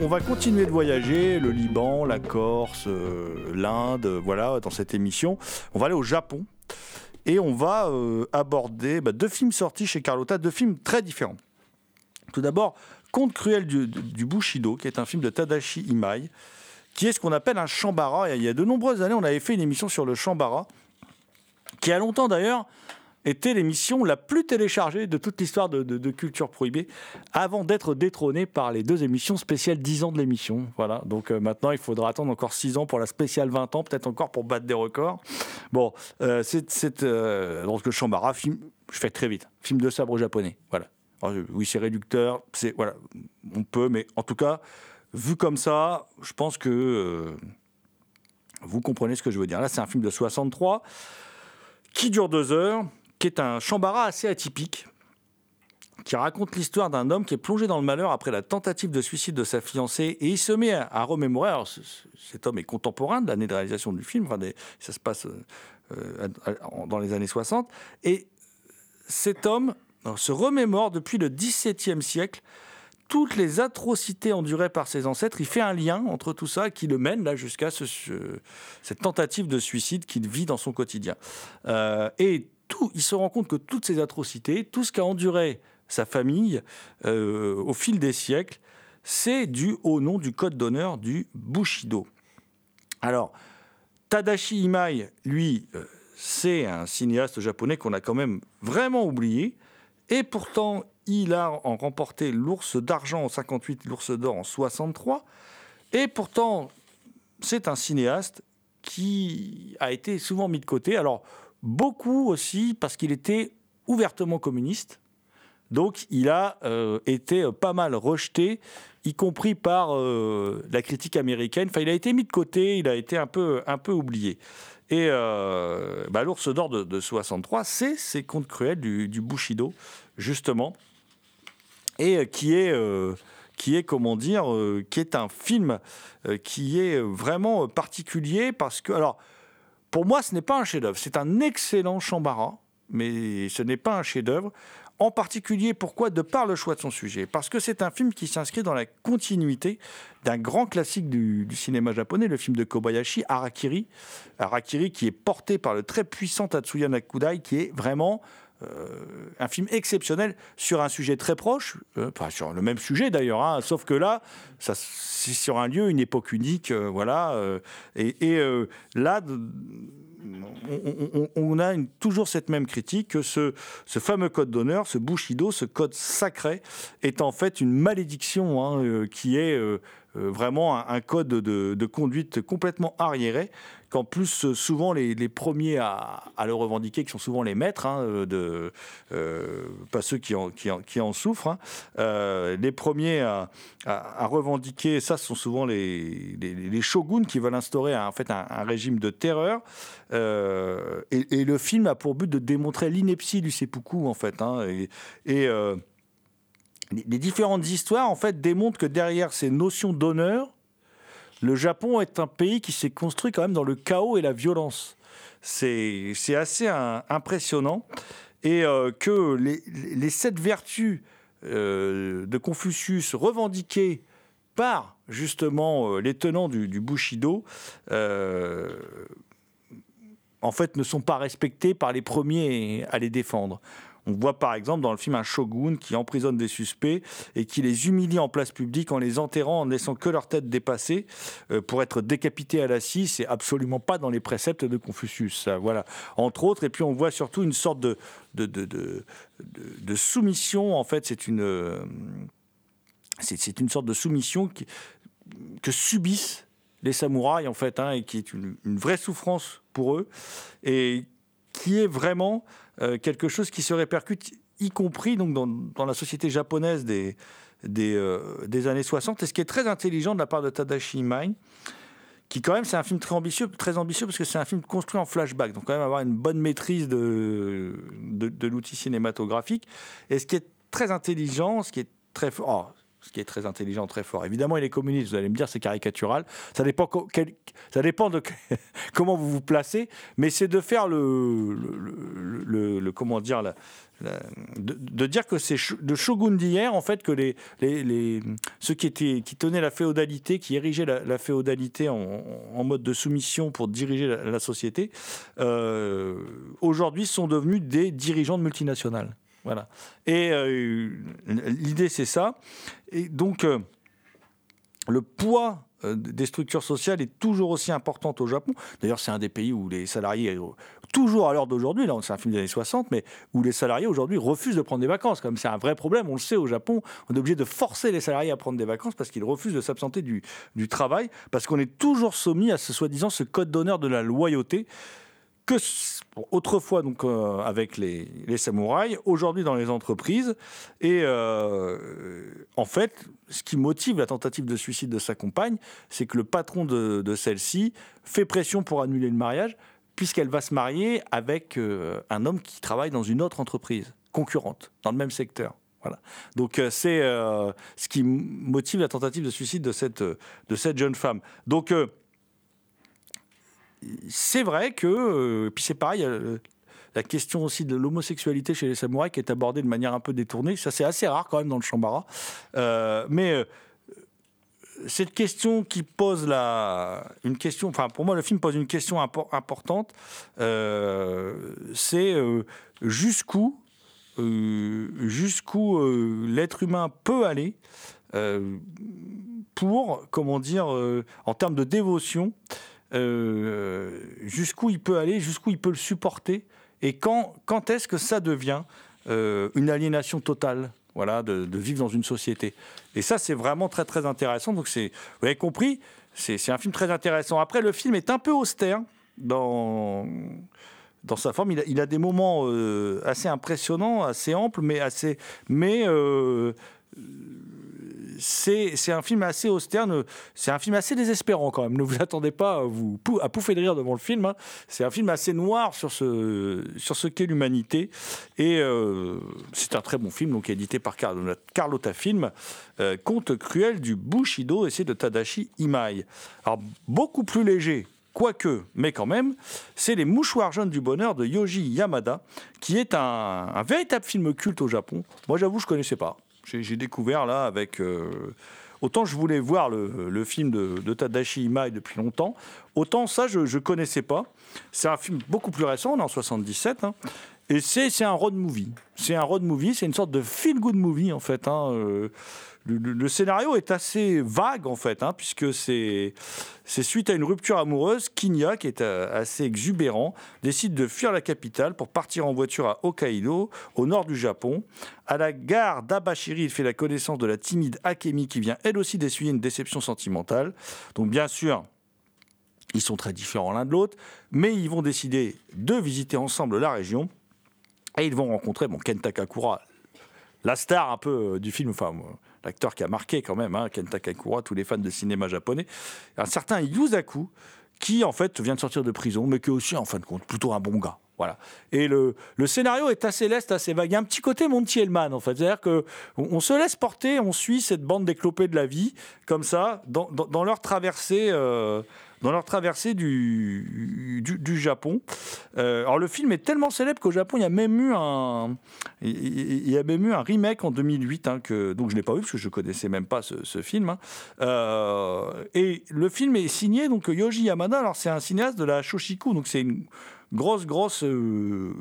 On va continuer de voyager, le Liban, la Corse, euh, l'Inde, euh, voilà, dans cette émission. On va aller au Japon et on va euh, aborder bah, deux films sortis chez Carlotta, deux films très différents. Tout d'abord, Conte cruel du, Bushido, qui est un film de Tadashi Imai, qui est ce qu'on appelle un shambara. Il y a de nombreuses années, on avait fait une émission sur le shambara, qui a longtemps d'ailleurs été l'émission la plus téléchargée de toute l'histoire de, Culture Prohibée, avant d'être détrônée par les deux émissions spéciales 10 ans de l'émission. Voilà, donc euh, maintenant il faudra attendre encore 6 ans pour la spéciale 20 ans, peut-être encore pour battre des records. Bon, euh, c'est c'est, euh, donc le shambara, film, je fais très vite, film de sabre japonais. Voilà. Euh, oui, c'est réducteur, on peut, mais en tout cas, vu comme ça, je pense que euh, vous comprenez ce que je veux dire. Là, c'est un film de 63 qui dure deux heures, qui est un chambara assez atypique, qui raconte l'histoire d'un homme qui est plongé dans le malheur après la tentative de suicide de sa fiancée, et il se met à, remémorer. Alors, ce- ce- cet homme est contemporain de l'année de réalisation du film, enfin, ça se passe euh, dans les années 60, et cet homme euh, se remémore depuis le XVIIe siècle toutes les atrocités endurées par ses ancêtres. Il fait un lien entre tout ça qui le mène là jusqu'à ce- ce- cette tentative de suicide qu'il vit dans son quotidien. Euh, et tout, il se rend compte que toutes ces atrocités, tout ce qu'a enduré sa famille euh, au fil des siècles, c'est dû au nom du code d'honneur du Bushido. Alors, Tadashi Imai, lui, euh, c'est un cinéaste japonais qu'on a quand même vraiment oublié. Et pourtant, il a remporté l'ours d'argent en 58, l'ours d'or en 63. Et pourtant, c'est un cinéaste qui a été souvent mis de côté. Alors, beaucoup aussi parce qu'il était ouvertement communiste. Donc il a euh, été pas mal rejeté, y compris par euh, la critique américaine. Enfin, il a été mis de côté, il a été un peu oublié. Et euh, bah, l'ours d'or de, de 63, c'est ces contes cruels du, Bushido, justement, et euh, qui est, euh, qui est comment dire, qui est un film qui est vraiment particulier parce que, alors, pour moi, ce n'est pas un chef-d'œuvre, c'est un excellent chambara, mais ce n'est pas un chef-d'œuvre. En particulier, pourquoi De par le choix de son sujet. Parce que c'est un film qui s'inscrit dans la continuité d'un grand classique du, cinéma japonais, le film de Kobayashi, Harakiri. Harakiri qui est porté par le très puissant Tatsuya Nakudai, qui est vraiment euh, un film exceptionnel sur un sujet très proche, euh, sur le même sujet d'ailleurs, hein, sauf que là, c'est sur un lieu, une époque unique, euh, voilà. et là, on, a toujours cette même critique que ce, fameux code d'honneur, ce Bushido, ce code sacré, est en fait une malédiction hein, euh, qui est euh, euh, vraiment un, code de, de conduite complètement arriéré, qu'en plus euh, souvent les, premiers à, le revendiquer, qui sont souvent les maîtres, hein, euh, de, euh, pas ceux qui en, souffrent, hein, les premiers à, revendiquer ça ce sont souvent les, shoguns qui veulent instaurer un- en fait un, régime de terreur. Et, le film a pour but de démontrer l'ineptie du seppuku en fait. hein, et et, les différentes histoires en fait démontrent que derrière ces notions d'honneur, le Japon est un pays qui s'est construit quand même dans le chaos et la violence. C'est assez impressionnant. Et euh, que les, sept vertus euh, de Confucius revendiquées par justement euh, les tenants du, du Bushido, en fait, ne sont pas respectées par les premiers à les défendre. On voit par exemple dans le film un shogun qui emprisonne des suspects et qui les humilie en place publique en les enterrant, en ne laissant que leur tête dépassée euh, pour être décapité à la scie. C'est absolument pas dans les préceptes de Confucius. voilà, entre autres. Et puis on voit surtout une sorte de, de, de, de- soumission. En fait, c'est une, euh, c'est une sorte de soumission que subissent les samouraïs en fait, hein, et qui est une, une vraie souffrance pour eux, et qui est vraiment euh, quelque chose qui se répercute, y compris donc dans, la société japonaise des, des, euh, années 60. Et ce qui est très intelligent de la part de Tadashi Imai, qui quand même c'est un film très ambitieux, très ambitieux parce que c'est un film construit en flashback, donc quand même avoir une bonne maîtrise de, de, de l'outil cinématographique. Et ce qui est très intelligent, ce qui est très fort, oh, ce qui est très intelligent, très fort. Évidemment, il est communiste. Vous allez me dire, c'est caricatural. Ça dépend, de comment vous vous placez, mais c'est de faire le, comment dire, de, dire que c'est de shogun d'hier, en fait, que les, ceux qui étaient, qui tenaient la féodalité, qui érigeaient la, féodalité en, mode de soumission pour diriger la, la société, euh, aujourd'hui sont devenus des dirigeants de multinationales. Voilà. Et euh, l'idée, c'est ça. Et donc, euh, le poids euh, des structures sociales est toujours aussi important au Japon. D'ailleurs, c'est un des pays où les salariés, toujours à l'heure d'aujourd'hui, là, c'est un film des années 60, mais où les salariés aujourd'hui refusent de prendre des vacances. Comme c'est un vrai problème, on le sait au Japon, on est obligé de forcer les salariés à prendre des vacances parce qu'ils refusent de s'absenter du, du travail, parce qu'on est toujours soumis à ce soi-disant ce code d'honneur de la loyauté que autrefois donc euh, avec les, samouraïs, aujourd'hui dans les entreprises. Et euh, en fait, ce qui motive la tentative de suicide de sa compagne, c'est que le patron de, celle-ci fait pression pour annuler le mariage, puisqu'elle va se marier avec euh, un homme qui travaille dans une autre entreprise concurrente, dans le même secteur. Voilà. Donc c'est ce qui motive la tentative de suicide de cette, de cette jeune femme. Donc c'est vrai que, euh, puis c'est pareil, euh, la question aussi de l'homosexualité chez les samouraïs qui est abordée de manière un peu détournée, ça c'est assez rare quand même dans le Shambara. Euh, mais cette question qui pose la, une question, enfin pour moi le film pose une question impor- importante, c'est jusqu'où jusqu'où l'être humain peut aller pour, comment dire, en termes de dévotion, euh, jusqu'où il peut aller, jusqu'où il peut le supporter, et quand, quand est-ce que ça devient euh, une aliénation totale voilà, de, vivre dans une société. Et ça, c'est vraiment très, très intéressant. Donc, vous avez compris, c'est, un film très intéressant. Après, le film est un peu austère dans, dans sa forme. Il a, des moments euh, assez impressionnants, assez amples, mais assez, mais c'est un film assez austère, ne- c'est un film assez désespérant quand même. Ne vous attendez pas à, vous, à pouffer de rire devant le film. hein. C'est un film assez noir sur ce, sur ce qu'est l'humanité. Et euh, c'est un très bon film, donc édité par Carlo- Carlotta Film. Euh, Conte cruel du Bushido, et c'est de Tadashi Imai. Alors, beaucoup plus léger. Quoique, mais quand même, c'est Les Mouchoirs jaunes du bonheur de Yoji Yamada, qui est un, un véritable film culte au Japon. Moi, j'avoue, je connaissais pas. J'ai découvert là avec. euh, autant je voulais voir le, film de, de Tadashi Imai depuis longtemps, autant ça, je ne connaissais pas. C'est un film beaucoup plus récent, on est en 77. hein. et c'est c'est un road movie. C'est un road movie, c'est une sorte de feel-good movie en fait. hein, euh, le, scénario est assez vague en fait, hein, puisque c'est suite à une rupture amoureuse, Kinya, qui est euh, assez exubérant, décide de fuir la capitale pour partir en voiture à Hokkaido, au nord du Japon. À la gare d'Abashiri, il fait la connaissance de la timide Akemi, qui vient elle aussi d'essuyer une déception sentimentale. Donc bien sûr, ils sont très différents l'un de l'autre, mais ils vont décider de visiter ensemble la région. Et ils vont rencontrer bon, Kenta Kakura, la star un peu euh, du film, enfin euh, l'acteur qui a marqué quand même, hein, Kenta Kakura, tous les fans de cinéma japonais, un certain Yuzaku, qui en fait vient de sortir de prison, mais qui est aussi en fin de compte plutôt un bon gars. Voilà. Et le, le scénario est assez leste, assez vague. Il y a un petit côté Monty Hellman, en fait. C'est-à-dire qu'on on se laisse porter, on suit cette bande d'éclopés de la vie, comme ça, dans, dans- dans leur traversée. euh, dans leur traversée du, du, Japon. Euh, alors le film est tellement célèbre qu'au Japon, il y a même eu un, il y a même eu un remake en 2008, hein, que, donc je ne l'ai pas vu parce que je ne connaissais même pas ce, ce film. hein. Euh, et le film est signé donc Yoji Yamada. Alors c'est un cinéaste de la Shoshiku, donc c'est une grosse, grosse, euh,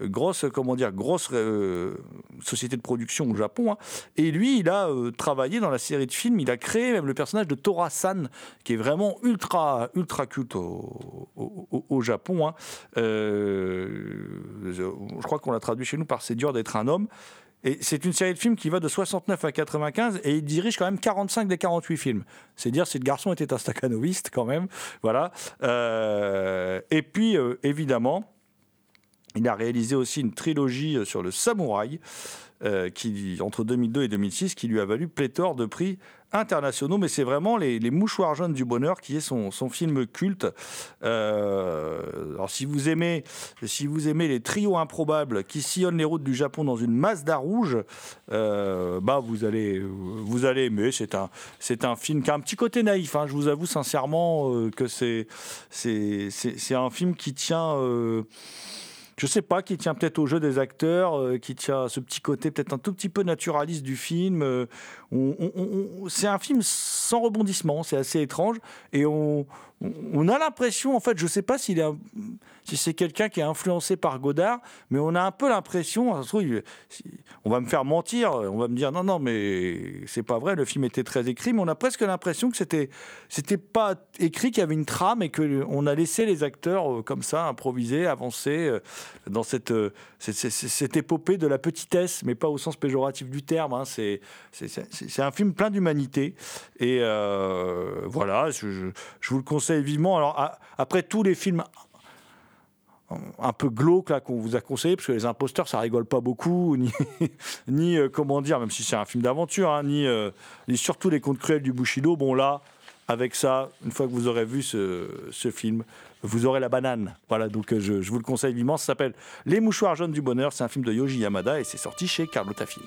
grosse, comment dire, grosse euh, société de production au Japon. hein. Et lui, il a euh, travaillé dans la série de films. Il a créé même le personnage de Tora-san, qui est vraiment ultra, ultra culte au, Japon. hein. Euh, je, crois qu'on l'a traduit chez nous par C'est dur d'être un homme. Et c'est une série de films qui va de 69 à 95 et il dirige quand même 45 des 48 films. C'est dire si le garçon était un staccanoviste quand même. Voilà. Et puis, évidemment, il a réalisé aussi une trilogie sur le samouraï, euh, qui, entre 2002 et 2006, qui lui a valu pléthore de prix internationaux. Mais c'est vraiment les, Mouchoirs jaunes du bonheur qui est son, film culte. Euh, alors, si vous aimez, les trios improbables qui sillonnent les routes du Japon dans une Mazda rouge, euh, bah vous allez, vous allez aimer. C'est un, film qui a un petit côté naïf. hein. Je vous avoue sincèrement euh, que c'est, c'est un film qui tient. Je sais pas, qui tient peut-être au jeu des acteurs, euh, qui tient ce petit côté peut-être un tout petit peu naturaliste du film. euh, c'est un film sans rebondissement, c'est assez étrange. Et on, on- on a l'impression, en fait, je sais pas s'il si c'est quelqu'un qui est influencé par Godard, mais on a un peu l'impression, on va me faire mentir, on va me dire non, non, mais c'est pas vrai, le film était très écrit, mais on a presque l'impression que c'était, c'était pas écrit, qu'il y avait une trame et qu'on a laissé les acteurs euh, comme ça improviser, avancer euh, dans cette, euh, cette, épopée de la petitesse, mais pas au sens péjoratif du terme. hein. C'est, c'est, un film plein d'humanité. Et voilà, je vous le conseille vivement. Alors, après tous les films un peu glauques là qu'on vous a conseillé parce que les imposteurs ça rigole pas beaucoup ni euh, comment dire même si c'est un film d'aventure hein, ni, euh, ni surtout les contes cruels du Bushido. Bon là avec ça une fois que vous aurez vu ce, film vous aurez la banane. Voilà donc euh, je, je vous le conseille vivement. Ça s'appelle Les mouchoirs jaunes du bonheur. C'est un film de Yoji Yamada et c'est sorti chez Carlotta Film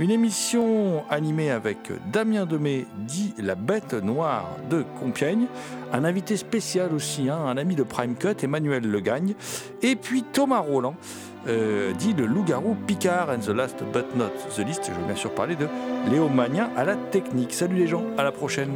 Une émission animée avec Damien Demey, dit La Bête Noire de Compiègne. Un invité spécial aussi, hein, un ami de Prime Cut, Emmanuel Legagne. Et puis Thomas Roland, euh, dit le loup-garou Picard and the Last But Not the List. Je vais bien sûr parler de Léo Magnin à la technique. Salut les gens, à la prochaine.